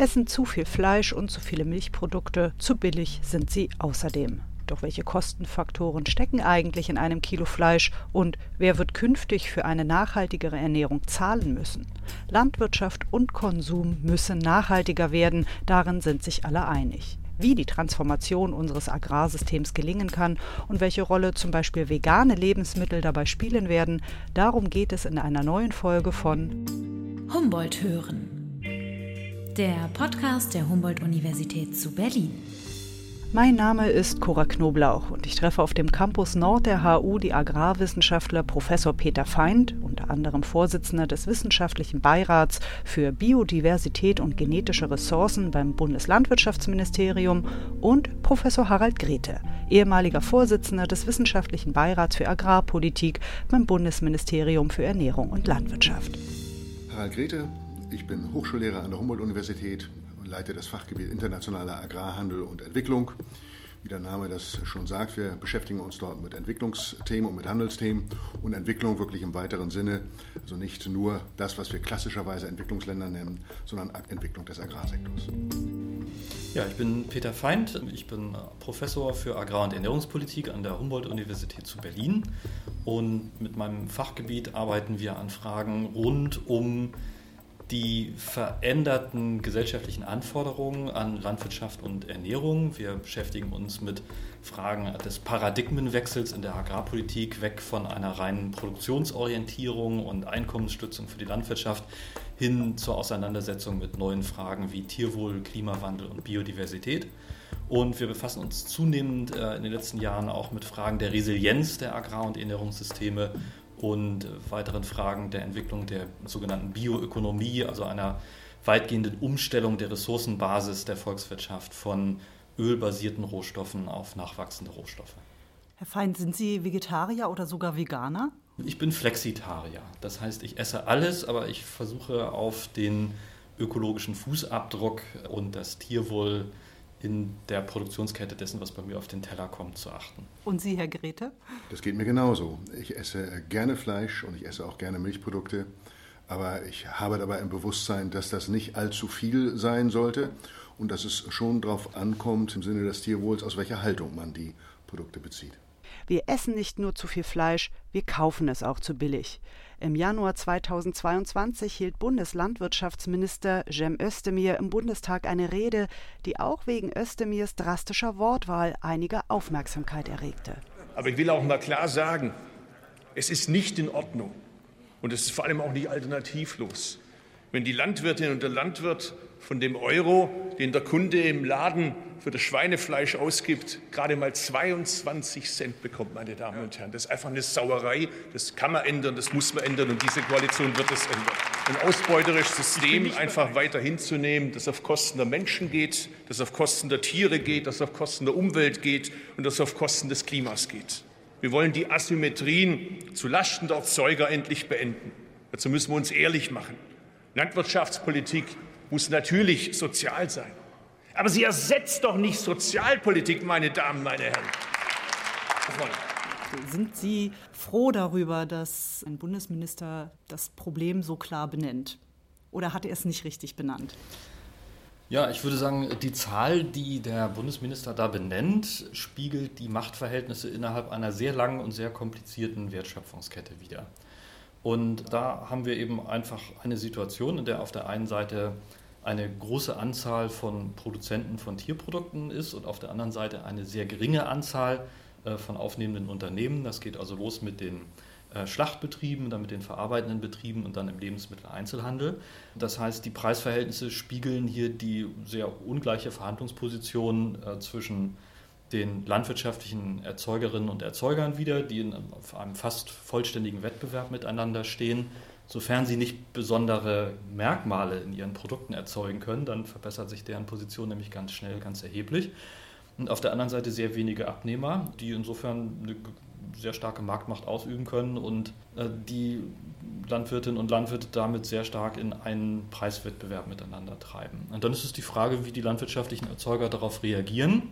Essen zu viel Fleisch und zu viele Milchprodukte, zu billig sind sie außerdem. Doch welche Kostenfaktoren stecken eigentlich in einem Kilo Fleisch und wer wird künftig für eine nachhaltigere Ernährung zahlen müssen? Landwirtschaft und Konsum müssen nachhaltiger werden, darin sind sich alle einig. Wie die Transformation unseres Agrarsystems gelingen kann und welche Rolle zum Beispiel vegane Lebensmittel dabei spielen werden, darum geht es in einer neuen Folge von Humboldt hören. Der Podcast der Humboldt-Universität zu Berlin. Mein Name ist Cora Knoblauch und ich treffe auf dem Campus Nord der HU die Agrarwissenschaftler Professor Peter Feind, unter anderem Vorsitzender des Wissenschaftlichen Beirats für Biodiversität und genetische Ressourcen beim Bundeslandwirtschaftsministerium und Professor Harald Grete, ehemaliger Vorsitzender des Wissenschaftlichen Beirats für Agrarpolitik beim Bundesministerium für Ernährung und Landwirtschaft. Harald Grete, ich bin Hochschullehrer an der Humboldt-Universität und leite das Fachgebiet Internationaler Agrarhandel und Entwicklung. Wie der Name das schon sagt, wir beschäftigen uns dort mit Entwicklungsthemen und mit Handelsthemen und Entwicklung wirklich im weiteren Sinne. Also nicht nur das, was wir klassischerweise Entwicklungsländer nennen, sondern Entwicklung des Agrarsektors. Ja, ich bin Peter Feind. Ich bin Professor für Agrar- und Ernährungspolitik an der Humboldt-Universität zu Berlin. Und mit meinem Fachgebiet arbeiten wir an Fragen rund um die veränderten gesellschaftlichen Anforderungen an Landwirtschaft und Ernährung. Wir beschäftigen uns mit Fragen des Paradigmenwechsels in der Agrarpolitik, weg von einer reinen Produktionsorientierung und Einkommensstützung für die Landwirtschaft hin zur Auseinandersetzung mit neuen Fragen wie Tierwohl, Klimawandel und Biodiversität. Und wir befassen uns zunehmend äh, in den letzten Jahren auch mit Fragen der Resilienz der Agrar- und Ernährungssysteme und weiteren Fragen der Entwicklung der sogenannten Bioökonomie, also einer weitgehenden Umstellung der Ressourcenbasis der Volkswirtschaft von ölbasierten Rohstoffen auf nachwachsende Rohstoffe. Herr Feind, sind Sie Vegetarier oder sogar Veganer? Ich bin Flexitarier. Das heißt, ich esse alles, aber ich versuche auf den ökologischen Fußabdruck und das Tierwohl in der Produktionskette dessen, was bei mir auf den Teller kommt, zu achten. Und Sie, Herr Grete? Das geht mir genauso. Ich esse gerne Fleisch und ich esse auch gerne Milchprodukte. Aber ich habe dabei im Bewusstsein, dass das nicht allzu viel sein sollte und dass es schon darauf ankommt, im Sinne des Tierwohls, aus welcher Haltung man die Produkte bezieht. Wir essen nicht nur zu viel Fleisch, wir kaufen es auch zu billig. Im Januar 2022 hielt Bundeslandwirtschaftsminister Cem Özdemir im Bundestag eine Rede, die auch wegen Özdemirs drastischer Wortwahl einige Aufmerksamkeit erregte. Aber ich will auch mal klar sagen, es ist nicht in Ordnung und es ist vor allem auch nicht alternativlos, wenn die Landwirtin und der Landwirt von dem Euro, den der Kunde im Laden für das Schweinefleisch ausgibt, gerade mal 22 Cent bekommt, meine Damen und Herren. Das ist einfach eine Sauerei. Das kann man ändern, das muss man ändern und diese Koalition wird es ändern. Ein ausbeuterisches System einfach weiter hinzunehmen, das auf Kosten der Menschen geht, das auf Kosten der Tiere geht, das auf Kosten der Umwelt geht und das auf Kosten des Klimas geht. Wir wollen die Asymmetrien zu Lasten der Erzeuger endlich beenden. Dazu müssen wir uns ehrlich machen. Landwirtschaftspolitik muss natürlich sozial sein. Aber sie ersetzt doch nicht Sozialpolitik, meine Damen, meine Herren. Sind Sie froh darüber, dass ein Bundesminister das Problem so klar benennt? Oder hat er es nicht richtig benannt? Ja, ich würde sagen, die Zahl, die der Bundesminister da benennt, spiegelt die Machtverhältnisse innerhalb einer sehr langen und sehr komplizierten Wertschöpfungskette wider. Und da haben wir eben einfach eine Situation, in der auf der einen Seite eine große Anzahl von Produzenten von Tierprodukten ist und auf der anderen Seite eine sehr geringe Anzahl äh, von aufnehmenden Unternehmen. Das geht also los mit den äh, Schlachtbetrieben, dann mit den verarbeitenden Betrieben und dann im Lebensmitteleinzelhandel. Das heißt, die Preisverhältnisse spiegeln hier die sehr ungleiche Verhandlungsposition äh, zwischen den landwirtschaftlichen Erzeugerinnen und Erzeugern wider, die in einem fast vollständigen Wettbewerb miteinander stehen Sofern sie nicht besondere Merkmale in ihren Produkten erzeugen können, dann verbessert sich deren Position nämlich ganz schnell, ganz erheblich. und auf der anderen Seite sehr wenige Abnehmer, die insofern eine sehr starke Marktmacht ausüben können und äh, die Landwirtinnen und Landwirte damit sehr stark in einen Preiswettbewerb miteinander treiben. Und dann ist es die Frage, wie die landwirtschaftlichen Erzeuger darauf reagieren.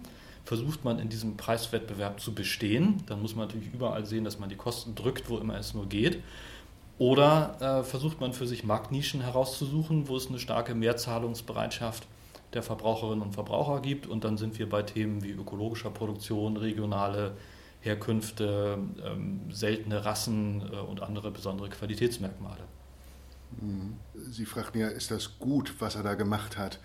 Versucht man in diesem Preiswettbewerb zu bestehen, dann muss man natürlich überall sehen, dass man die Kosten drückt, wo immer es nur geht. Oder äh, versucht man für sich Marktnischen herauszusuchen, wo es eine starke Mehrzahlungsbereitschaft der Verbraucherinnen und Verbraucher gibt. Und dann sind wir bei Themen wie ökologischer Produktion, regionale Herkünfte, ähm, seltene Rassen äh, und andere besondere Qualitätsmerkmale. Mhm. Sie fragten ja, ist das gut, was er da gemacht hat?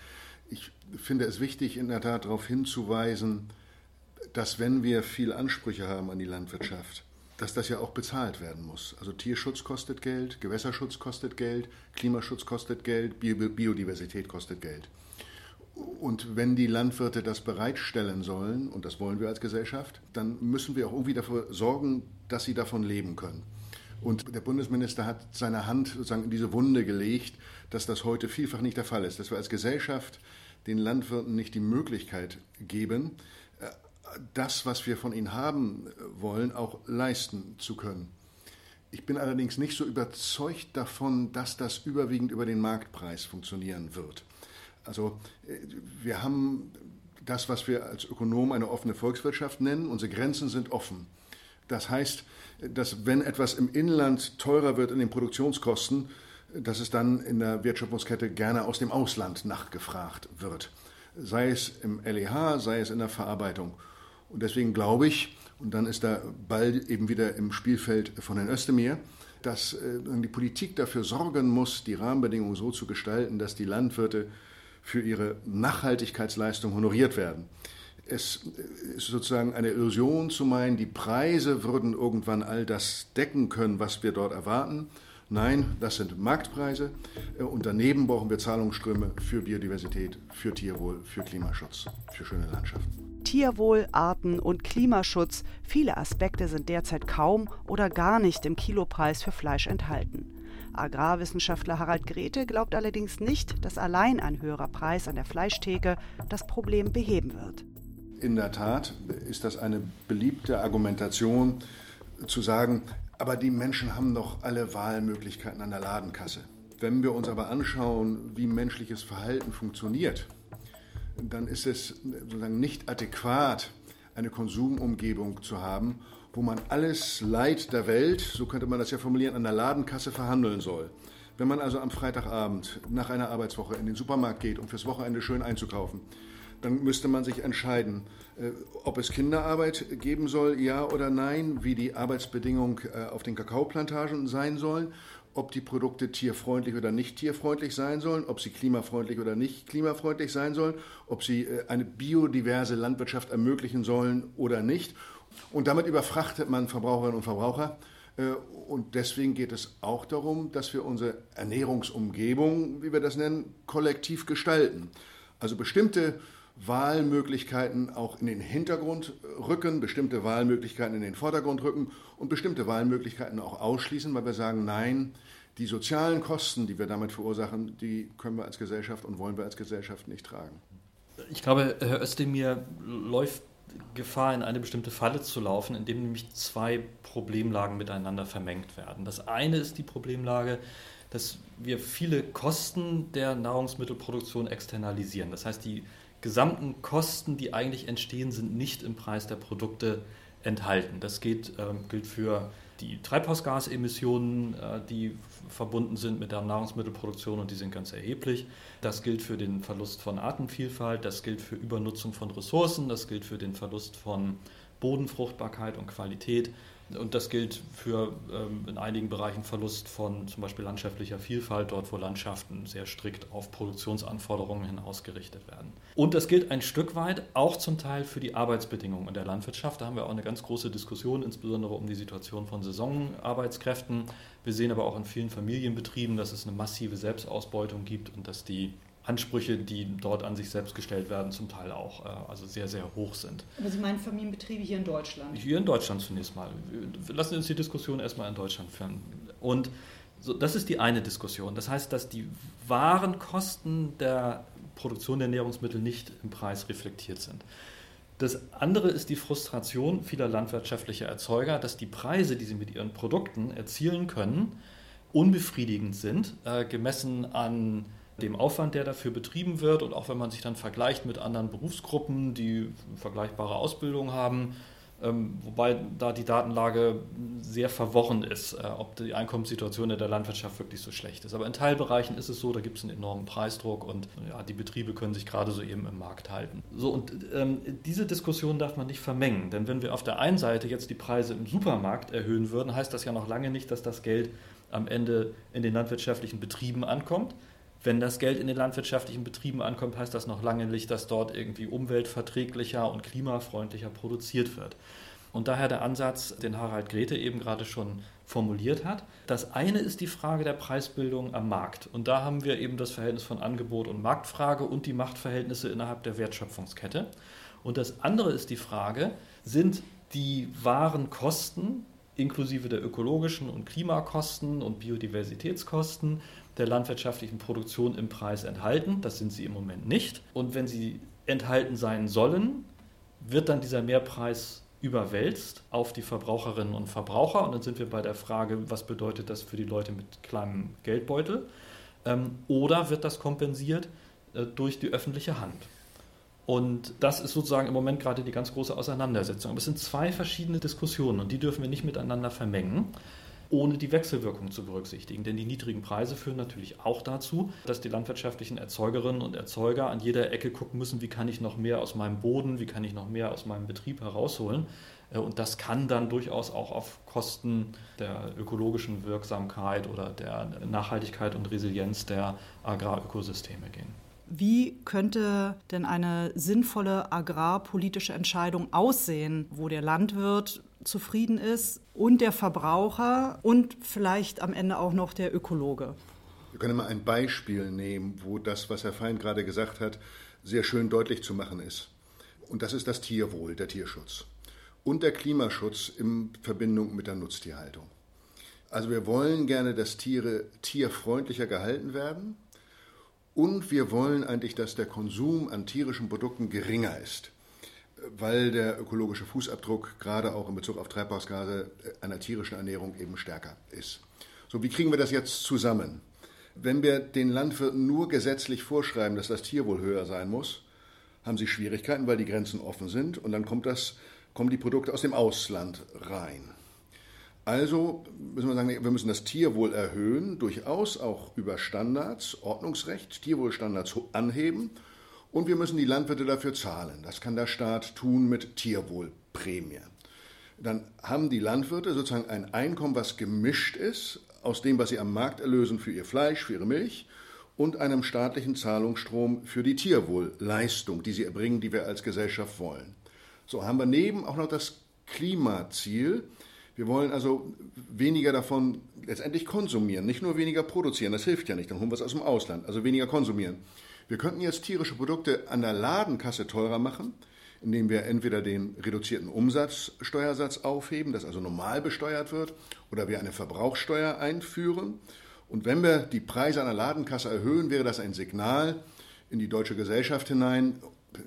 Ich finde es wichtig, in der Tat darauf hinzuweisen, dass wenn wir viel Ansprüche haben an die Landwirtschaft, dass das ja auch bezahlt werden muss. Also Tierschutz kostet Geld, Gewässerschutz kostet Geld, Klimaschutz kostet Geld, Biodiversität kostet Geld. Und wenn die Landwirte das bereitstellen sollen, und das wollen wir als Gesellschaft, dann müssen wir auch irgendwie dafür sorgen, dass sie davon leben können. Und der Bundesminister hat seine Hand sozusagen in diese Wunde gelegt, dass das heute vielfach nicht der Fall ist, dass wir als Gesellschaft den Landwirten nicht die Möglichkeit geben, äh, das, was wir von ihnen haben wollen, auch leisten zu können. Ich bin allerdings nicht so überzeugt davon, dass das überwiegend über den Marktpreis funktionieren wird. Also äh, wir haben das, was wir als Ökonom eine offene Volkswirtschaft nennen. Unsere Grenzen sind offen. Das heißt, dass wenn etwas im Inland teurer wird in den Produktionskosten, dass es dann in der Wertschöpfungskette gerne aus dem Ausland nachgefragt wird. Sei es im LEH, sei es in der Verarbeitung. Und deswegen glaube ich, und dann ist der Ball eben wieder im Spielfeld von Herrn Özdemir, dass äh, die Politik dafür sorgen muss, die Rahmenbedingungen so zu gestalten, dass die Landwirte für ihre Nachhaltigkeitsleistung honoriert werden. Es ist sozusagen eine Illusion zu meinen, die Preise würden irgendwann all das decken können, was wir dort erwarten. Nein, das sind Marktpreise und daneben brauchen wir Zahlungsströme für Biodiversität, für Tierwohl, für Klimaschutz, für schöne Landschaften. Tierwohl, Arten und Klimaschutz, viele Aspekte sind derzeit kaum oder gar nicht im Kilopreis für Fleisch enthalten. Agrarwissenschaftler Harald Grete glaubt allerdings nicht, dass allein ein höherer Preis an der Fleischtheke das Problem beheben wird. In der Tat ist das eine beliebte Argumentation zu sagen, aber die Menschen haben doch alle Wahlmöglichkeiten an der Ladenkasse. Wenn wir uns aber anschauen, wie menschliches Verhalten funktioniert, dann ist es sozusagen nicht adäquat, eine Konsumumgebung zu haben, wo man alles Leid der Welt, so könnte man das ja formulieren, an der Ladenkasse verhandeln soll. Wenn man also am Freitagabend nach einer Arbeitswoche in den Supermarkt geht, um fürs Wochenende schön einzukaufen, dann müsste man sich entscheiden, äh, ob es Kinderarbeit geben soll, ja oder nein, wie die Arbeitsbedingungen äh, auf den Kakaoplantagen sein sollen, ob die Produkte tierfreundlich oder nicht tierfreundlich sein sollen, ob sie klimafreundlich oder nicht klimafreundlich sein sollen, ob sie äh, eine biodiverse Landwirtschaft ermöglichen sollen oder nicht und damit überfrachtet man Verbraucherinnen und Verbraucher. Und deswegen geht es auch darum, dass wir unsere Ernährungsumgebung, wie wir das nennen, kollektiv gestalten. Also bestimmte Wahlmöglichkeiten auch in den Hintergrund rücken, bestimmte Wahlmöglichkeiten in den Vordergrund rücken und bestimmte Wahlmöglichkeiten auch ausschließen, weil wir sagen, nein, die sozialen Kosten, die wir damit verursachen, die können wir als Gesellschaft und wollen wir als Gesellschaft nicht tragen. Ich glaube, Herr Özdemir läuft Gefahr, in eine bestimmte Falle zu laufen, indem nämlich zwei Problemlagen miteinander vermengt werden. Das eine ist die Problemlage, dass wir viele Kosten der Nahrungsmittelproduktion externalisieren. Das heißt, die gesamten Kosten, die eigentlich entstehen, sind nicht im Preis der Produkte enthalten. Das geht, äh, gilt für die Treibhausgasemissionen, äh, die verbunden sind mit der Nahrungsmittelproduktion und die sind ganz erheblich. Das gilt für den Verlust von Artenvielfalt, das gilt für Übernutzung von Ressourcen, das gilt für den Verlust von Bodenfruchtbarkeit und Qualität. Und das gilt für ähm, in einigen Bereichen Verlust von zum Beispiel landschaftlicher Vielfalt, dort wo Landschaften sehr strikt auf Produktionsanforderungen hin ausgerichtet werden. Und das gilt ein Stück weit auch zum Teil für die Arbeitsbedingungen in der Landwirtschaft. Da haben wir auch eine ganz große Diskussion, insbesondere um die Situation von Saisonarbeitskräften. Wir sehen aber auch in vielen Familienbetrieben, dass es eine massive Selbstausbeutung gibt und dass die Ansprüche, die dort an sich selbst gestellt werden, zum Teil auch äh, also sehr, sehr hoch sind. Aber Sie meinen Familienbetriebe hier in Deutschland? Hier in Deutschland zunächst mal. Lassen Sie uns die Diskussion erstmal in Deutschland führen. Und so, das ist die eine Diskussion. Das heißt, dass die wahren Kosten der Produktion der Nahrungsmittel nicht im Preis reflektiert sind. Das andere ist die Frustration vieler landwirtschaftlicher Erzeuger, dass die Preise, die sie mit ihren Produkten erzielen können, unbefriedigend sind, äh, gemessen an dem Aufwand, der dafür betrieben wird und auch wenn man sich dann vergleicht mit anderen Berufsgruppen, die vergleichbare Ausbildung haben, ähm, wobei da die Datenlage sehr verworren ist, äh, ob die Einkommenssituation in der Landwirtschaft wirklich so schlecht ist. Aber in Teilbereichen ist es so, da gibt es einen enormen Preisdruck und ja, die Betriebe können sich gerade so eben im Markt halten. So, und ähm, diese Diskussion darf man nicht vermengen, denn wenn wir auf der einen Seite jetzt die Preise im Supermarkt erhöhen würden, heißt das ja noch lange nicht, dass das Geld am Ende in den landwirtschaftlichen Betrieben ankommt. Wenn das Geld in den landwirtschaftlichen Betrieben ankommt, heißt das noch lange nicht, dass dort irgendwie umweltverträglicher und klimafreundlicher produziert wird. Und daher der Ansatz, den Harald Grete eben gerade schon formuliert hat. Das eine ist die Frage der Preisbildung am Markt. Und da haben wir eben das Verhältnis von Angebot und Marktfrage und die Machtverhältnisse innerhalb der Wertschöpfungskette. Und das andere ist die Frage, sind die wahren Kosten inklusive der ökologischen und Klimakosten und Biodiversitätskosten der landwirtschaftlichen Produktion im Preis enthalten. Das sind sie im Moment nicht. Und wenn sie enthalten sein sollen, wird dann dieser Mehrpreis überwälzt auf die Verbraucherinnen und Verbraucher. Und dann sind wir bei der Frage, was bedeutet das für die Leute mit kleinem Geldbeutel? Ähm, oder wird das kompensiert äh, durch die öffentliche Hand? Und das ist sozusagen im Moment gerade die ganz große Auseinandersetzung. Aber es sind zwei verschiedene Diskussionen und die dürfen wir nicht miteinander vermengen ohne die Wechselwirkung zu berücksichtigen. Denn die niedrigen Preise führen natürlich auch dazu, dass die landwirtschaftlichen Erzeugerinnen und Erzeuger an jeder Ecke gucken müssen, wie kann ich noch mehr aus meinem Boden, wie kann ich noch mehr aus meinem Betrieb herausholen. Äh, und das kann dann durchaus auch auf Kosten der ökologischen Wirksamkeit oder der Nachhaltigkeit und Resilienz der Agrarökosysteme gehen. Wie könnte denn eine sinnvolle agrarpolitische Entscheidung aussehen, wo der Landwirt zufrieden ist und der Verbraucher und vielleicht am Ende auch noch der Ökologe? Wir können mal ein Beispiel nehmen, wo das, was Herr Fein gerade gesagt hat, sehr schön deutlich zu machen ist. Und das ist das Tierwohl, der Tierschutz. Und der Klimaschutz in Verbindung mit der Nutztierhaltung. Also wir wollen gerne, dass Tiere tierfreundlicher gehalten werden und wir wollen eigentlich, dass der Konsum an tierischen Produkten geringer ist, weil der ökologische Fußabdruck gerade auch in Bezug auf Treibhausgase einer tierischen Ernährung eben stärker ist. So, wie kriegen wir das jetzt zusammen? Wenn wir den Landwirten nur gesetzlich vorschreiben, dass das Tierwohl höher sein muss, haben sie Schwierigkeiten, weil die Grenzen offen sind und dann kommt das, kommen die Produkte aus dem Ausland rein. Also müssen wir sagen, wir müssen das Tierwohl erhöhen, durchaus auch über Standards, Ordnungsrecht, Tierwohlstandards anheben und wir müssen die Landwirte dafür zahlen. Das kann der Staat tun mit Tierwohlprämie. Dann haben die Landwirte sozusagen ein Einkommen, was gemischt ist aus dem, was sie am Markt erlösen für ihr Fleisch, für ihre Milch und einem staatlichen Zahlungsstrom für die Tierwohlleistung, die sie erbringen, die wir als Gesellschaft wollen. So haben wir neben auch noch das Klimaziel, wir wollen also weniger davon letztendlich konsumieren, nicht nur weniger produzieren, das hilft ja nicht, dann holen wir es aus dem Ausland, also weniger konsumieren. Wir könnten jetzt tierische Produkte an der Ladenkasse teurer machen, indem wir entweder den reduzierten Umsatzsteuersatz aufheben, das also normal besteuert wird, oder wir eine Verbrauchssteuer einführen. Und wenn wir die Preise an der Ladenkasse erhöhen, wäre das ein Signal in die deutsche Gesellschaft hinein,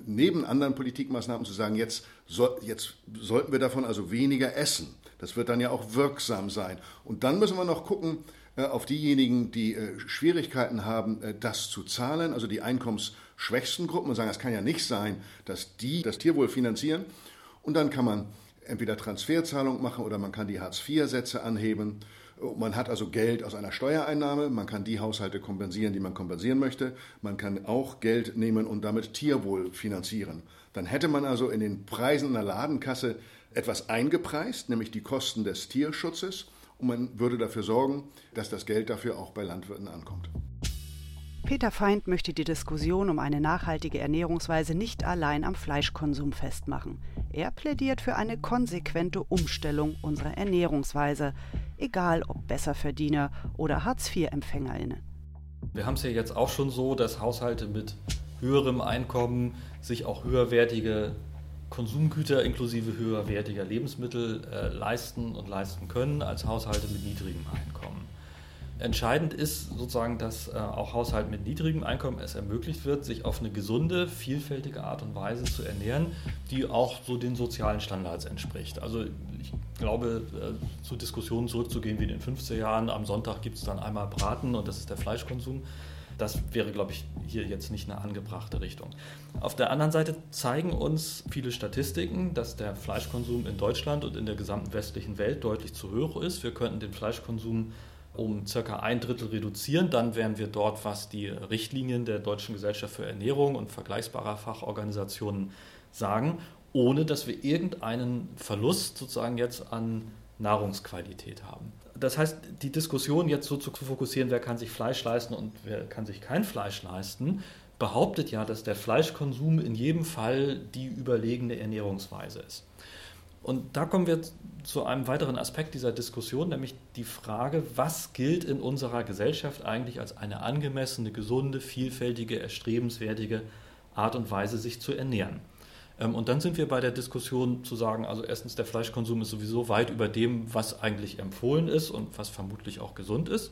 neben anderen Politikmaßnahmen zu sagen, jetzt, so, jetzt sollten wir davon also weniger essen. Das wird dann ja auch wirksam sein. Und dann müssen wir noch gucken äh, auf diejenigen, die äh, Schwierigkeiten haben, äh, das zu zahlen, also die einkommensschwächsten Gruppen und sagen, es kann ja nicht sein, dass die das Tierwohl finanzieren. Und dann kann man entweder Transferzahlung machen oder man kann die Hartz-IV-Sätze anheben. Man hat also Geld aus einer Steuereinnahme, man kann die Haushalte kompensieren, die man kompensieren möchte. Man kann auch Geld nehmen und damit Tierwohl finanzieren. Dann hätte man also in den Preisen in der Ladenkasse etwas eingepreist, nämlich die Kosten des Tierschutzes, und man würde dafür sorgen, dass das Geld dafür auch bei Landwirten ankommt. Peter Feind möchte die Diskussion um eine nachhaltige Ernährungsweise nicht allein am Fleischkonsum festmachen. Er plädiert für eine konsequente Umstellung unserer Ernährungsweise, egal ob Besserverdiener oder Hartz-IV-EmpfängerInnen. Wir haben es ja jetzt auch schon so, dass Haushalte mit höherem Einkommen sich auch höherwertige Konsumgüter inklusive höherwertiger Lebensmittel äh, leisten und leisten können als Haushalte mit niedrigem Einkommen. Entscheidend ist sozusagen, dass äh, auch Haushalten mit niedrigem Einkommen es ermöglicht wird, sich auf eine gesunde, vielfältige Art und Weise zu ernähren, die auch so den sozialen Standards entspricht. Also ich glaube, äh, zu Diskussionen zurückzugehen wie in den 50er Jahren, am Sonntag gibt es dann einmal Braten und das ist der Fleischkonsum. Das wäre, glaube ich, hier jetzt nicht eine angebrachte Richtung. Auf der anderen Seite zeigen uns viele Statistiken, dass der Fleischkonsum in Deutschland und in der gesamten westlichen Welt deutlich zu hoch ist. Wir könnten den Fleischkonsum um circa ein Drittel reduzieren. Dann wären wir dort, was die Richtlinien der Deutschen Gesellschaft für Ernährung und vergleichbarer Fachorganisationen sagen, ohne dass wir irgendeinen Verlust sozusagen jetzt an Nahrungsqualität haben. Das heißt, die Diskussion jetzt so zu fokussieren, wer kann sich Fleisch leisten und wer kann sich kein Fleisch leisten, behauptet ja, dass der Fleischkonsum in jedem Fall die überlegene Ernährungsweise ist. Und da kommen wir zu einem weiteren Aspekt dieser Diskussion, nämlich die Frage, was gilt in unserer Gesellschaft eigentlich als eine angemessene, gesunde, vielfältige, erstrebenswertige Art und Weise, sich zu ernähren. Ähm, und dann sind wir bei der Diskussion zu sagen, also erstens, der Fleischkonsum ist sowieso weit über dem, was eigentlich empfohlen ist und was vermutlich auch gesund ist.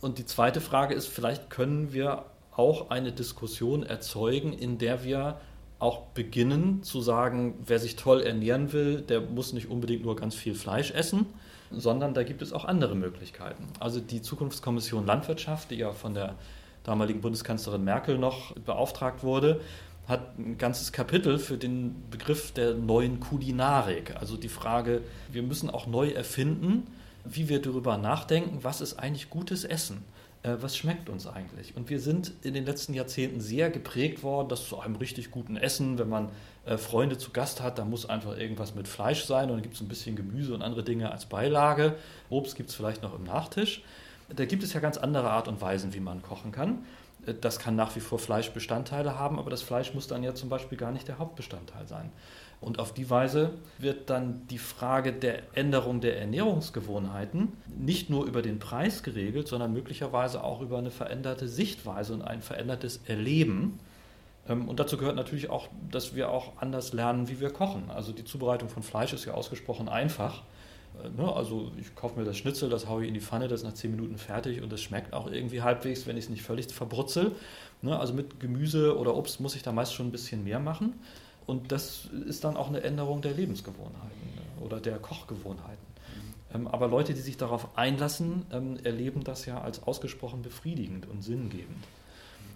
Und die zweite Frage ist, vielleicht können wir auch eine Diskussion erzeugen, in der wir auch beginnen zu sagen, wer sich toll ernähren will, der muss nicht unbedingt nur ganz viel Fleisch essen, sondern da gibt es auch andere Möglichkeiten. Also die Zukunftskommission Landwirtschaft, die ja von der damaligen Bundeskanzlerin Merkel noch beauftragt wurde, hat ein ganzes Kapitel für den Begriff der neuen Kulinarik. Also die Frage, wir müssen auch neu erfinden, wie wir darüber nachdenken, was ist eigentlich gutes Essen? Äh, was schmeckt uns eigentlich? Und wir sind in den letzten Jahrzehnten sehr geprägt worden, dass zu einem richtig guten Essen, wenn man äh, Freunde zu Gast hat, da muss einfach irgendwas mit Fleisch sein und dann gibt es ein bisschen Gemüse und andere Dinge als Beilage. Obst gibt es vielleicht noch im Nachtisch. Da gibt es ja ganz andere Art und Weisen, wie man kochen kann. Das kann nach wie vor Fleischbestandteile haben, aber das Fleisch muss dann ja zum Beispiel gar nicht der Hauptbestandteil sein. Und auf die Weise wird dann die Frage der Änderung der Ernährungsgewohnheiten nicht nur über den Preis geregelt, sondern möglicherweise auch über eine veränderte Sichtweise und ein verändertes Erleben. Ähm, und dazu gehört natürlich auch, dass wir auch anders lernen, wie wir kochen. Also die Zubereitung von Fleisch ist ja ausgesprochen einfach. Äh, ne, also ich kaufe mir das Schnitzel, das haue ich in die Pfanne, das ist nach 10 Minuten fertig und das schmeckt auch irgendwie halbwegs, wenn ich es nicht völlig verbrutzel. Ne, also mit Gemüse oder Obst muss ich da meist schon ein bisschen mehr machen. Und das ist dann auch eine Änderung der Lebensgewohnheiten ne, oder der Kochgewohnheiten. Ähm, aber Leute, die sich darauf einlassen, ähm, erleben das ja als ausgesprochen befriedigend und sinngebend.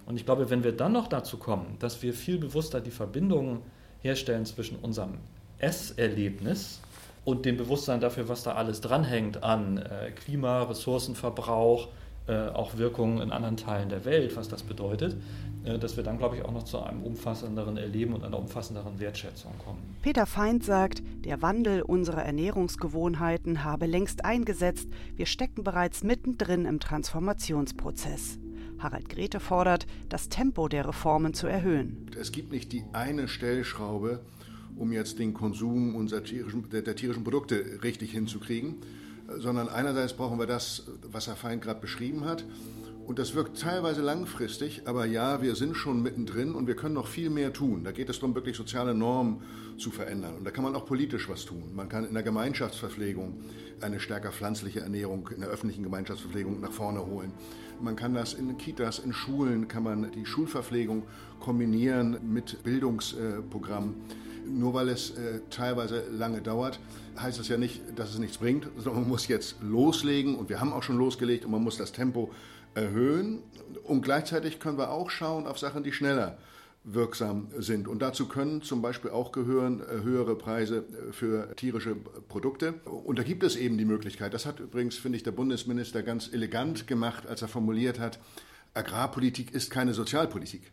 Und ich glaube, wenn wir dann noch dazu kommen, dass wir viel bewusster die Verbindungen herstellen zwischen unserem Esserlebnis und dem Bewusstsein dafür, was da alles dranhängt an äh, Klima, Ressourcenverbrauch, äh, auch Wirkungen in anderen Teilen der Welt, was das bedeutet, äh, dass wir dann, glaube ich, auch noch zu einem umfassenderen Erleben und einer umfassenderen Wertschätzung kommen. Peter Feind sagt, der Wandel unserer Ernährungsgewohnheiten habe längst eingesetzt. Wir stecken bereits mittendrin im Transformationsprozess. Harald Grete fordert, das Tempo der Reformen zu erhöhen. Es gibt nicht die eine Stellschraube, um jetzt den Konsum unserer tierischen, der, der tierischen Produkte richtig hinzukriegen, sondern einerseits brauchen wir das, was Herr Feind gerade beschrieben hat. Und das wirkt teilweise langfristig, aber ja, wir sind schon mittendrin und wir können noch viel mehr tun. Da geht es darum, wirklich soziale Normen zu verändern. Und da kann man auch politisch was tun. Man kann in der Gemeinschaftsverpflegung eine stärker pflanzliche Ernährung in der öffentlichen Gemeinschaftsverpflegung nach vorne holen. Man kann das in Kitas, in Schulen, kann man die Schulverpflegung kombinieren mit Bildungsprogrammen nur weil es äh, teilweise lange dauert, heißt das ja nicht, dass es nichts bringt, sondern man muss jetzt loslegen und wir haben auch schon losgelegt und man muss das Tempo erhöhen und gleichzeitig können wir auch schauen auf Sachen, die schneller wirksam sind. Und dazu können zum Beispiel auch gehören äh, höhere Preise äh, für tierische Produkte. Und da gibt es eben die Möglichkeit, das hat übrigens, finde ich, der Bundesminister ganz elegant gemacht, als er formuliert hat, Agrarpolitik ist keine Sozialpolitik.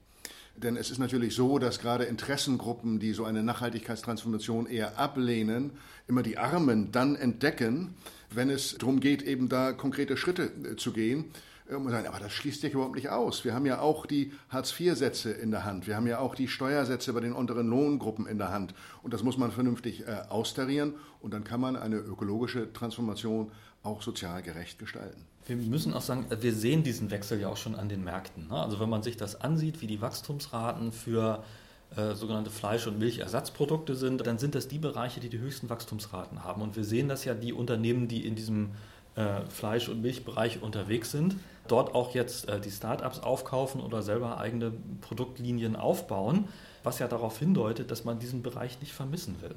Denn es ist natürlich so, dass gerade Interessengruppen, die so eine Nachhaltigkeitstransformation eher ablehnen, immer die Armen dann entdecken, wenn es darum geht, eben da konkrete Schritte äh, zu gehen. Und sagen, aber das schließt sich überhaupt nicht aus. Wir haben ja auch die Hartz-IV-Sätze in der Hand. Wir haben ja auch die Steuersätze bei den unteren Lohngruppen in der Hand. Und das muss man vernünftig äh, austarieren. Und dann kann man eine ökologische Transformation auch sozial gerecht gestalten. Wir müssen auch sagen, wir sehen diesen Wechsel ja auch schon an den Märkten. Ne? Also wenn man sich das ansieht, wie die Wachstumsraten für äh, sogenannte Fleisch- und Milchersatzprodukte sind, dann sind das die Bereiche, die die höchsten Wachstumsraten haben. Und wir sehen das ja, die Unternehmen, die in diesem äh, Fleisch- und Milchbereich unterwegs sind, dort auch jetzt äh, die Startups aufkaufen oder selber eigene Produktlinien aufbauen, was ja darauf hindeutet, dass man diesen Bereich nicht vermissen will.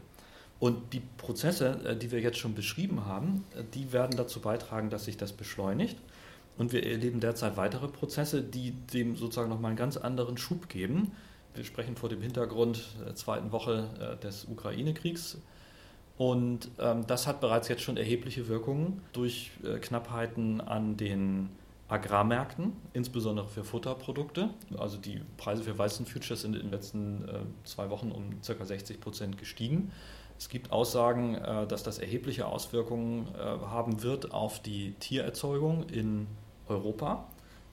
Und die Prozesse, äh, die wir jetzt schon beschrieben haben, äh, die werden dazu beitragen, dass sich das beschleunigt. Und wir erleben derzeit weitere Prozesse, die dem sozusagen nochmal einen ganz anderen Schub geben. Wir sprechen vor dem Hintergrund der zweiten Woche äh, des Ukraine-Kriegs. Und ähm, das hat bereits jetzt schon erhebliche Wirkungen durch äh, Knappheiten an den Agrarmärkten, insbesondere für Futterprodukte. Also die Preise für Weizenfutures sind in den letzten äh, zwei Wochen um ca. 60 Prozent gestiegen. Es gibt Aussagen, äh, dass das erhebliche Auswirkungen äh, haben wird auf die Tiererzeugung in Europa.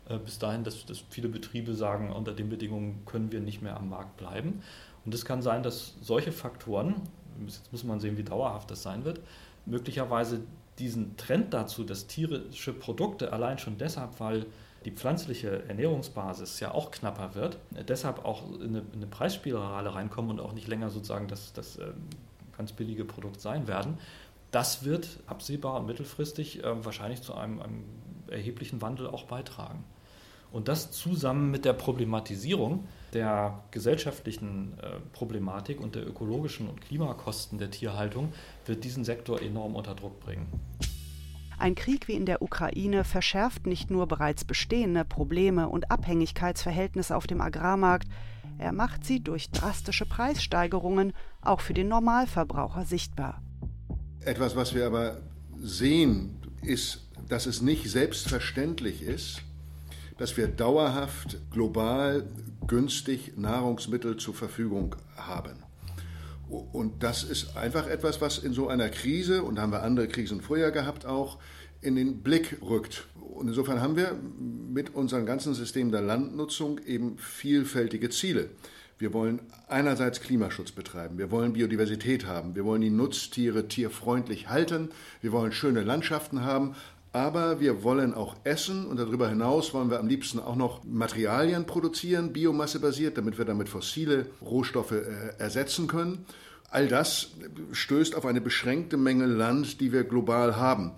Äh, bis dahin, dass, dass, viele Betriebe sagen, unter den Bedingungen können wir nicht mehr am Markt bleiben. Und es kann sein, dass solche Faktoren, jetzt muss man sehen, wie dauerhaft das sein wird, möglicherweise diesen Trend dazu, dass tierische Produkte allein schon deshalb, weil die pflanzliche Ernährungsbasis ja auch knapper wird, deshalb auch in eine, in eine Preisspirale reinkommen und auch nicht länger sozusagen das, das äh, ganz billige Produkt sein werden. Das wird absehbar und mittelfristig äh, wahrscheinlich zu einem, einem erheblichen Wandel auch beitragen. Und das zusammen mit der Problematisierung der gesellschaftlichen äh, Problematik und der ökologischen und Klimakosten der Tierhaltung wird diesen Sektor enorm unter Druck bringen. Ein Krieg wie in der Ukraine verschärft nicht nur bereits bestehende Probleme und Abhängigkeitsverhältnisse auf dem Agrarmarkt, er macht sie durch drastische Preissteigerungen auch für den Normalverbraucher sichtbar. Etwas, was wir aber sehen, ist dass es nicht selbstverständlich ist, dass wir dauerhaft global günstig Nahrungsmittel zur Verfügung haben. Und das ist einfach etwas, was in so einer Krise, und da haben wir andere Krisen vorher gehabt auch, in den Blick rückt. Und insofern haben wir mit unserem ganzen System der Landnutzung eben vielfältige Ziele. Wir wollen einerseits Klimaschutz betreiben, wir wollen Biodiversität haben, wir wollen die Nutztiere tierfreundlich halten, wir wollen schöne Landschaften haben, aber wir wollen auch essen. Und darüber hinaus wollen wir am liebsten auch noch Materialien produzieren, biomassebasiert, damit wir damit fossile Rohstoffe äh, ersetzen können. All das stößt auf eine beschränkte Menge Land, die wir global haben,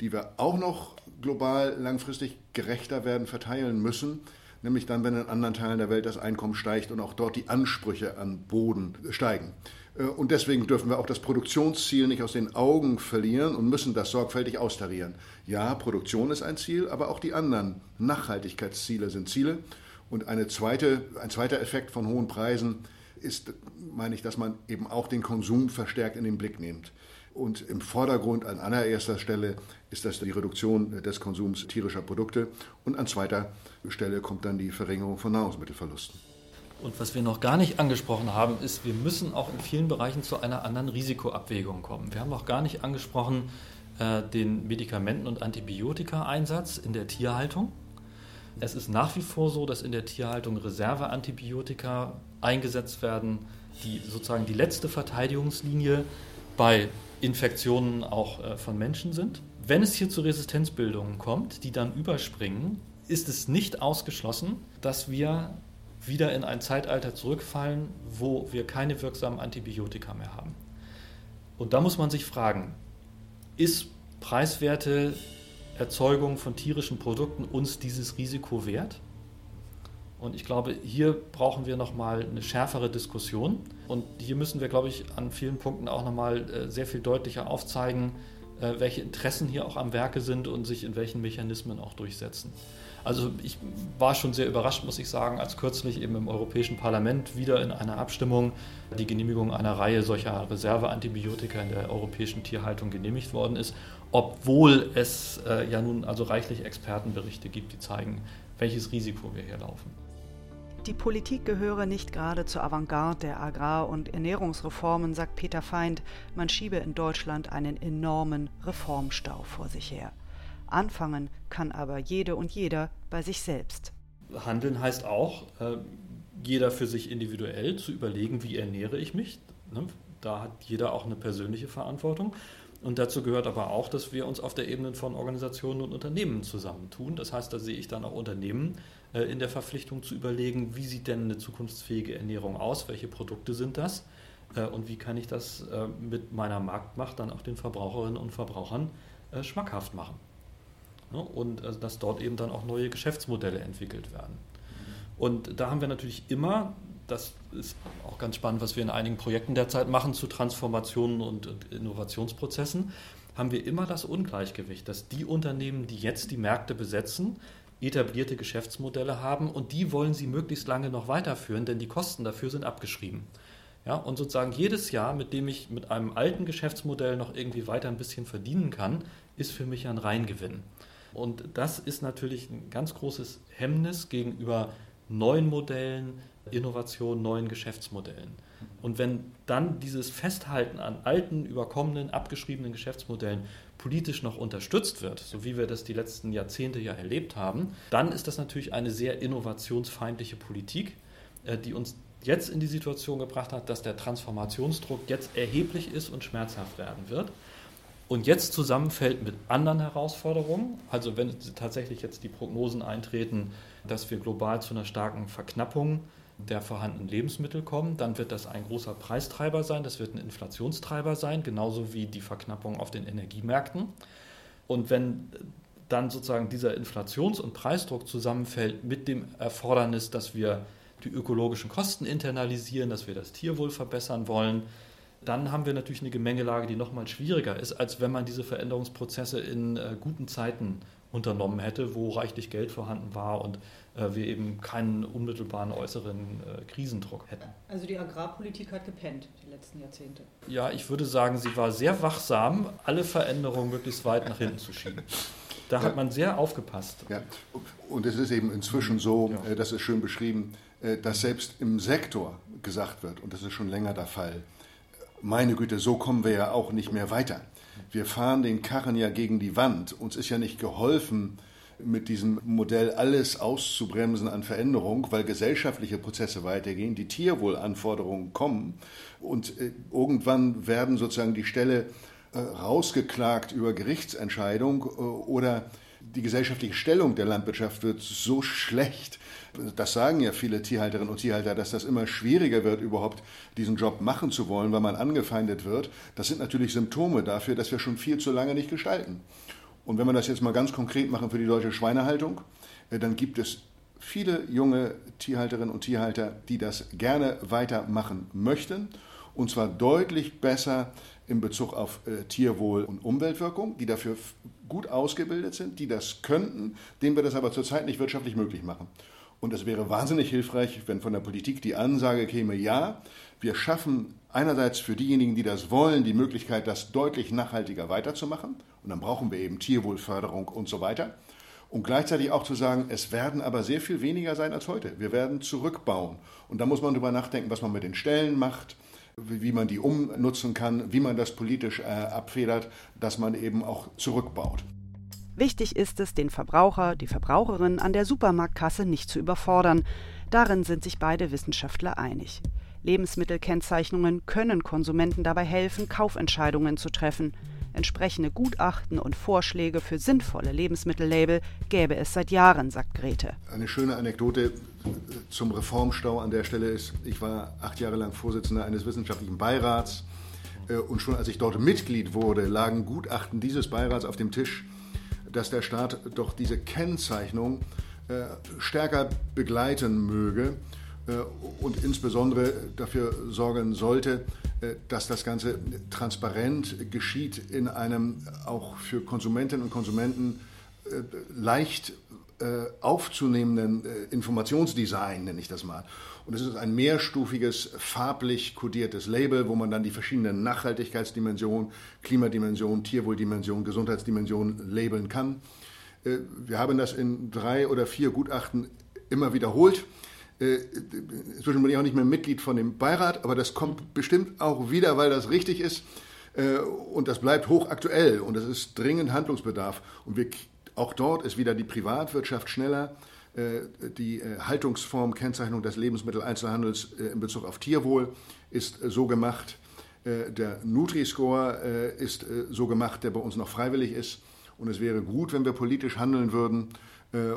die wir auch noch global langfristig gerechter werden verteilen müssen, nämlich dann, wenn in anderen Teilen der Welt das Einkommen steigt und auch dort die Ansprüche an Boden steigen. Äh, und deswegen dürfen wir auch das Produktionsziel nicht aus den Augen verlieren und müssen das sorgfältig austarieren. Ja, Produktion ist ein Ziel, aber auch die anderen Nachhaltigkeitsziele sind Ziele. Und eine zweite, ein zweiter Effekt von hohen Preisen ist, meine ich, dass man eben auch den Konsum verstärkt in den Blick nimmt. Und im Vordergrund an allererster Stelle ist das die Reduktion des Konsums tierischer Produkte und an zweiter Stelle kommt dann die Verringerung von Nahrungsmittelverlusten. Und was wir noch gar nicht angesprochen haben, ist, wir müssen auch in vielen Bereichen zu einer anderen Risikoabwägung kommen. Wir haben noch gar nicht angesprochen äh, den Medikamenten- und Antibiotika-Einsatz in der Tierhaltung. Es ist nach wie vor so, dass in der Tierhaltung Reserveantibiotika eingesetzt werden, die sozusagen die letzte Verteidigungslinie bei Infektionen auch äh, von Menschen sind. Wenn es hier zu Resistenzbildungen kommt, die dann überspringen, ist es nicht ausgeschlossen, dass wir wieder in ein Zeitalter zurückfallen, wo wir keine wirksamen Antibiotika mehr haben. Und da muss man sich fragen, ist preiswerte Erzeugung von tierischen Produkten uns dieses Risiko wert? Und ich glaube, hier brauchen wir nochmal eine schärfere Diskussion. Und hier müssen wir, glaube ich, an vielen Punkten auch nochmal äh, sehr viel deutlicher aufzeigen, äh, welche Interessen hier auch am Werke sind und sich in welchen Mechanismen auch durchsetzen. Also ich war schon sehr überrascht, muss ich sagen, als kürzlich eben im Europäischen Parlament wieder in einer Abstimmung die Genehmigung einer Reihe solcher Reserveantibiotika in der europäischen Tierhaltung genehmigt worden ist, obwohl es äh, ja nun also reichlich Expertenberichte gibt, die zeigen, welches Risiko wir hier laufen. Die Politik gehöre nicht gerade zur Avantgarde der Agrar- und Ernährungsreformen, sagt Peter Feind. Man schiebe in Deutschland einen enormen Reformstau vor sich her. Anfangen kann aber jede und jeder bei sich selbst. Handeln heißt auch, äh, jeder für sich individuell zu überlegen, wie ernähre ich mich. Ne? Da hat jeder auch eine persönliche Verantwortung. Und dazu gehört aber auch, dass wir uns auf der Ebene von Organisationen und Unternehmen zusammentun. Das heißt, da sehe ich dann auch Unternehmen in der Verpflichtung zu überlegen, wie sieht denn eine zukunftsfähige Ernährung aus, welche Produkte sind das äh, und wie kann ich das mit meiner Marktmacht dann auch den Verbraucherinnen und Verbrauchern äh, schmackhaft machen. Ne? Und äh, dass dort eben dann auch neue Geschäftsmodelle entwickelt werden. Und da haben wir natürlich immer, das ist auch ganz spannend, was wir in einigen Projekten derzeit machen zu Transformationen und Innovationsprozessen, haben wir immer das Ungleichgewicht, dass die Unternehmen, die jetzt die Märkte besetzen, etablierte Geschäftsmodelle haben und die wollen sie möglichst lange noch weiterführen, denn die Kosten dafür sind abgeschrieben. Ja, und sozusagen jedes Jahr, mit dem ich mit einem alten Geschäftsmodell noch irgendwie weiter ein bisschen verdienen kann, ist für mich ein Reingewinn. Und das ist natürlich ein ganz großes Hemmnis gegenüber neuen Modellen, Innovationen, neuen Geschäftsmodellen. Und wenn dann dieses Festhalten an alten, überkommenen, abgeschriebenen Geschäftsmodellen politisch noch unterstützt wird, so wie wir das die letzten Jahrzehnte ja erlebt haben, dann ist das natürlich eine sehr innovationsfeindliche Politik, äh, die uns jetzt in die Situation gebracht hat, dass der Transformationsdruck jetzt erheblich ist und schmerzhaft werden wird. Und jetzt zusammenfällt mit anderen Herausforderungen, also wenn tatsächlich jetzt die Prognosen eintreten, dass wir global zu einer starken Verknappung der vorhandenen Lebensmittel kommen, dann wird das ein großer Preistreiber sein, das wird ein Inflationstreiber sein, genauso wie die Verknappung auf den Energiemärkten. Und wenn dann sozusagen dieser Inflations- und Preisdruck zusammenfällt mit dem Erfordernis, dass wir die ökologischen Kosten internalisieren, dass wir das Tierwohl verbessern wollen, dann haben wir natürlich eine Gemengelage, die noch mal schwieriger ist, als wenn man diese Veränderungsprozesse in äh, guten Zeiten unternommen hätte, wo reichlich Geld vorhanden war und äh, wir eben keinen unmittelbaren äußeren äh, Krisendruck hätten. Also die Agrarpolitik hat gepennt die letzten Jahrzehnte. Ja, ich würde sagen, sie war sehr wachsam, alle Veränderungen möglichst weit nach hinten zu schieben. Da hat man sehr aufgepasst. Ja. Und es ist eben inzwischen so, ja. Äh, das ist schön beschrieben, äh, dass selbst im Sektor gesagt wird, und das ist schon länger der Fall, meine Güte, so kommen wir ja auch nicht mehr weiter. Wir fahren den Karren ja gegen die Wand. Uns ist ja nicht geholfen, mit diesem Modell alles auszubremsen an Veränderung, weil gesellschaftliche Prozesse weitergehen, die Tierwohlanforderungen kommen und äh, irgendwann werden sozusagen die Ställe äh, rausgeklagt über Gerichtsentscheidung äh, oder die gesellschaftliche Stellung der Landwirtschaft wird so schlecht, das sagen ja viele Tierhalterinnen und Tierhalter, dass das immer schwieriger wird, überhaupt diesen Job machen zu wollen, weil man angefeindet wird. Das sind natürlich Symptome dafür, dass wir schon viel zu lange nicht gestalten. Und wenn wir das jetzt mal ganz konkret machen für die deutsche Schweinehaltung, äh, dann gibt es viele junge Tierhalterinnen und Tierhalter, die das gerne weitermachen möchten. Und zwar deutlich besser in Bezug auf äh, Tierwohl und Umweltwirkung, die dafür gut ausgebildet sind, die das könnten, denen wir das aber zurzeit nicht wirtschaftlich möglich machen. Und es wäre wahnsinnig hilfreich, wenn von der Politik die Ansage käme, ja, wir schaffen einerseits für diejenigen, die das wollen, die Möglichkeit, das deutlich nachhaltiger weiterzumachen. Und dann brauchen wir eben Tierwohlförderung und so weiter. Und gleichzeitig auch zu sagen, es werden aber sehr viel weniger sein als heute. Wir werden zurückbauen. Und da muss man darüber nachdenken, was man mit den Stellen macht, wie man die umnutzen kann, wie man das politisch äh, abfedert, dass man eben auch zurückbaut. Wichtig ist es, den Verbraucher, die Verbraucherin an der Supermarktkasse nicht zu überfordern. Darin sind sich beide Wissenschaftler einig. Lebensmittelkennzeichnungen können Konsumenten dabei helfen, Kaufentscheidungen zu treffen. Entsprechende Gutachten und Vorschläge für sinnvolle Lebensmittellabel gäbe es seit Jahren, sagt Grete. Eine schöne Anekdote zum Reformstau an der Stelle ist, ich war acht Jahre lang Vorsitzender eines wissenschaftlichen Beirats äh, und schon als ich dort Mitglied wurde, lagen Gutachten dieses Beirats auf dem Tisch dass der Staat doch diese Kennzeichnung äh, stärker begleiten möge äh, und insbesondere dafür sorgen sollte, äh, dass das Ganze transparent geschieht in einem auch für Konsumentinnen und Konsumenten leicht aufzunehmenden Informationsdesign, nenne ich das mal. Und es ist ein mehrstufiges, farblich kodiertes Label, wo man dann die verschiedenen Nachhaltigkeitsdimensionen, Klimadimensionen, Tierwohldimensionen, Gesundheitsdimensionen labeln kann. Äh, wir haben das in drei oder vier Gutachten immer wiederholt. Inzwischen bin ich auch nicht mehr Mitglied von dem Beirat, aber das kommt bestimmt auch wieder, weil das richtig ist. Und das bleibt hochaktuell und es ist dringend Handlungsbedarf. Und wir auch dort ist wieder die Privatwirtschaft schneller. Äh, die äh, Haltungsform, Kennzeichnung des Lebensmitteleinzelhandels äh, in Bezug auf Tierwohl ist so gemacht. Der Nutri-Score ist so gemacht, der bei uns noch freiwillig ist. Und es wäre gut, wenn wir politisch handeln würden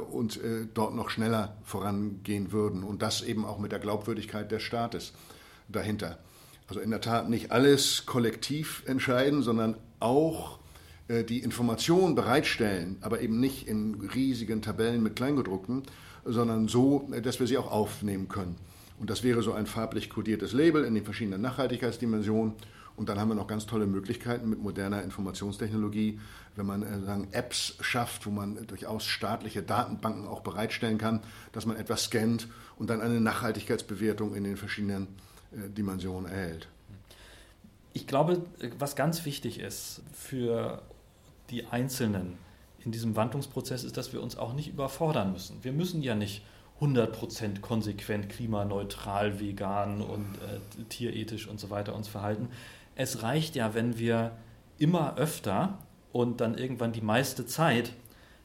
und dort noch schneller vorangehen würden. Und das eben auch mit der Glaubwürdigkeit des Staates dahinter. Also in der Tat nicht alles kollektiv entscheiden, sondern auch die Informationen bereitstellen, aber eben nicht in riesigen Tabellen mit Kleingedruckten, sondern so, dass wir sie auch aufnehmen können. Und das wäre so ein farblich kodiertes Label in den verschiedenen Nachhaltigkeitsdimensionen. Und dann haben wir noch ganz tolle Möglichkeiten mit moderner Informationstechnologie, wenn man äh, sagen, Apps schafft, wo man durchaus staatliche Datenbanken auch bereitstellen kann, dass man etwas scannt und dann eine Nachhaltigkeitsbewertung in den verschiedenen äh, Dimensionen erhält. Ich glaube, was ganz wichtig ist für die Einzelnen in diesem Wandlungsprozess, ist, dass wir uns auch nicht überfordern müssen. Wir müssen ja nicht 100% konsequent klimaneutral, vegan und äh, tierethisch und so weiter uns verhalten. Es reicht ja, wenn wir immer öfter und dann irgendwann die meiste Zeit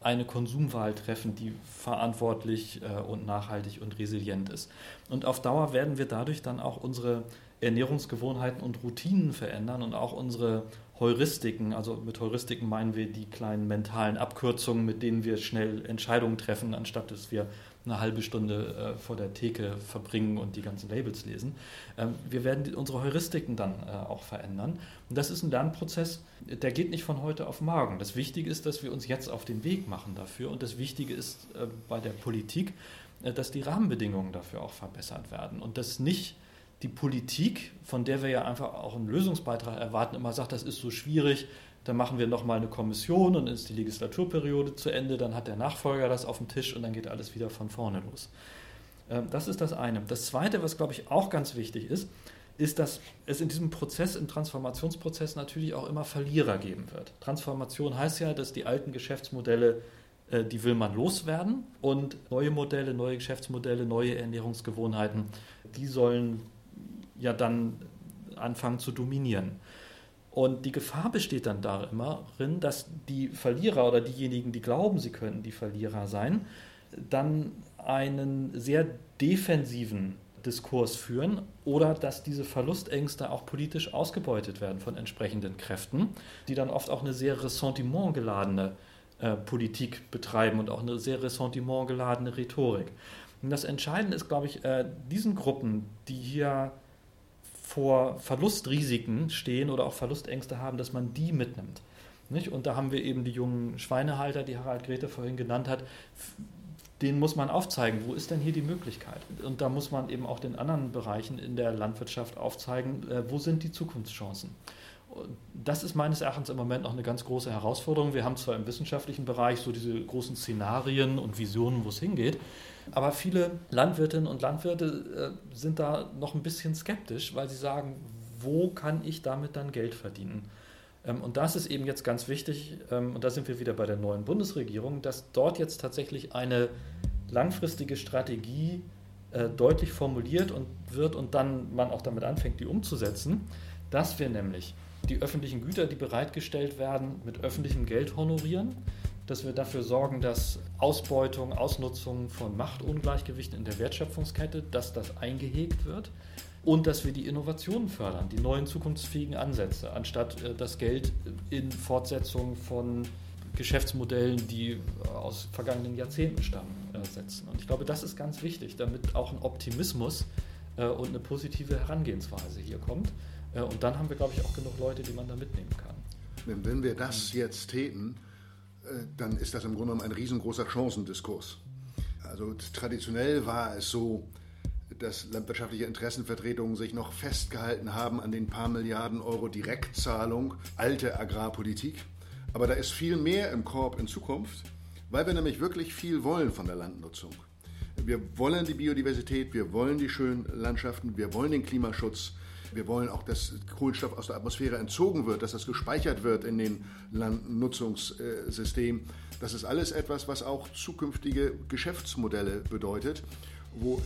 eine Konsumwahl treffen, die verantwortlich äh, und nachhaltig und resilient ist. Und auf Dauer werden wir dadurch dann auch unsere Ernährungsgewohnheiten und Routinen verändern und auch unsere Heuristiken, also mit Heuristiken meinen wir die kleinen mentalen Abkürzungen, mit denen wir schnell Entscheidungen treffen, anstatt dass wir eine halbe Stunde äh, vor der Theke verbringen und die ganzen Labels lesen. Ähm, wir werden die, unsere Heuristiken dann äh, auch verändern. Und das ist ein Lernprozess, der geht nicht von heute auf morgen. Das Wichtige ist, dass wir uns jetzt auf den Weg machen dafür. Und das Wichtige ist äh, bei der Politik, äh, dass die Rahmenbedingungen dafür auch verbessert werden und dass nicht die Politik, von der wir ja einfach auch einen Lösungsbeitrag erwarten, immer sagt, das ist so schwierig, dann machen wir nochmal eine Kommission und dann ist die Legislaturperiode zu Ende, dann hat der Nachfolger das auf dem Tisch und dann geht alles wieder von vorne los. Ähm, das ist das eine. Das zweite, was glaube ich auch ganz wichtig ist, ist, dass es in diesem Prozess, im Transformationsprozess natürlich auch immer Verlierer geben wird. Transformation heißt ja, dass die alten Geschäftsmodelle, äh, die will man loswerden und neue Modelle, neue Geschäftsmodelle, neue Ernährungsgewohnheiten, die sollen ja dann anfangen zu dominieren. Und die Gefahr besteht dann darin, dass die Verlierer oder diejenigen, die glauben, sie könnten die Verlierer sein, dann einen sehr defensiven Diskurs führen oder dass diese Verlustängste auch politisch ausgebeutet werden von entsprechenden Kräften, die dann oft auch eine sehr ressentimentgeladene äh, Politik betreiben und auch eine sehr ressentimentgeladene Rhetorik. Und das Entscheidende ist, glaube ich, äh, diesen Gruppen, die hier vor Verlustrisiken stehen oder auch Verlustängste haben, dass man die mitnimmt. Nicht? Und da haben wir eben die jungen Schweinehalter, die Harald Grete vorhin genannt hat, denen muss man aufzeigen, wo ist denn hier die Möglichkeit? Und da muss man eben auch den anderen Bereichen in der Landwirtschaft aufzeigen, äh, wo sind die Zukunftschancen? Das ist meines Erachtens im Moment noch eine ganz große Herausforderung. Wir haben zwar im wissenschaftlichen Bereich so diese großen Szenarien und Visionen, wo es hingeht, aber viele Landwirtinnen und Landwirte äh, sind da noch ein bisschen skeptisch, weil sie sagen, wo kann ich damit dann Geld verdienen? Ähm, und das ist eben jetzt ganz wichtig, ähm, und da sind wir wieder bei der neuen Bundesregierung, dass dort jetzt tatsächlich eine langfristige Strategie äh, deutlich formuliert und wird und dann man auch damit anfängt, die umzusetzen, dass wir nämlich die öffentlichen Güter, die bereitgestellt werden, mit öffentlichem Geld honorieren, dass wir dafür sorgen, dass Ausbeutung, Ausnutzung von Machtungleichgewichten in der Wertschöpfungskette, dass das eingehegt wird und dass wir die Innovationen fördern, die neuen zukunftsfähigen Ansätze, anstatt äh, das Geld in Fortsetzung von Geschäftsmodellen, die äh, aus vergangenen Jahrzehnten stammen, äh, setzen. Und ich glaube, das ist ganz wichtig, damit auch ein Optimismus und eine positive Herangehensweise hier kommt. Und dann haben wir, glaube ich, auch genug Leute, die man da mitnehmen kann. Wenn wir das jetzt täten, dann ist das im Grunde genommen ein riesengroßer Chancendiskurs. Also traditionell war es so, dass landwirtschaftliche Interessenvertretungen sich noch festgehalten haben an den paar Milliarden Euro Direktzahlung, alte Agrarpolitik. Aber da ist viel mehr im Korb in Zukunft, weil wir nämlich wirklich viel wollen von der Landnutzung. Wir wollen die Biodiversität, wir wollen die schönen Landschaften, wir wollen den Klimaschutz, wir wollen auch, dass Kohlenstoff aus der Atmosphäre entzogen wird, dass das gespeichert wird in den Landnutzungssystemen. Das ist alles etwas, was auch zukünftige Geschäftsmodelle bedeutet, wo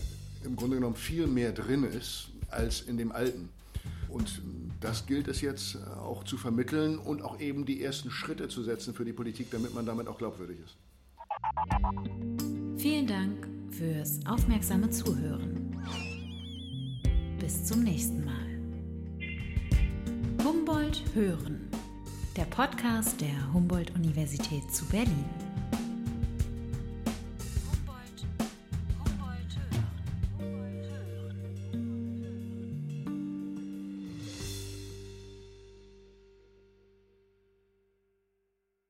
im Grunde genommen viel mehr drin ist als in dem alten. Und das gilt es jetzt auch zu vermitteln und auch eben die ersten Schritte zu setzen für die Politik, damit man damit auch glaubwürdig ist. Vielen Dank fürs aufmerksame Zuhören. Bis zum nächsten Mal. Humboldt Hören, der Podcast der Humboldt-Universität zu Berlin.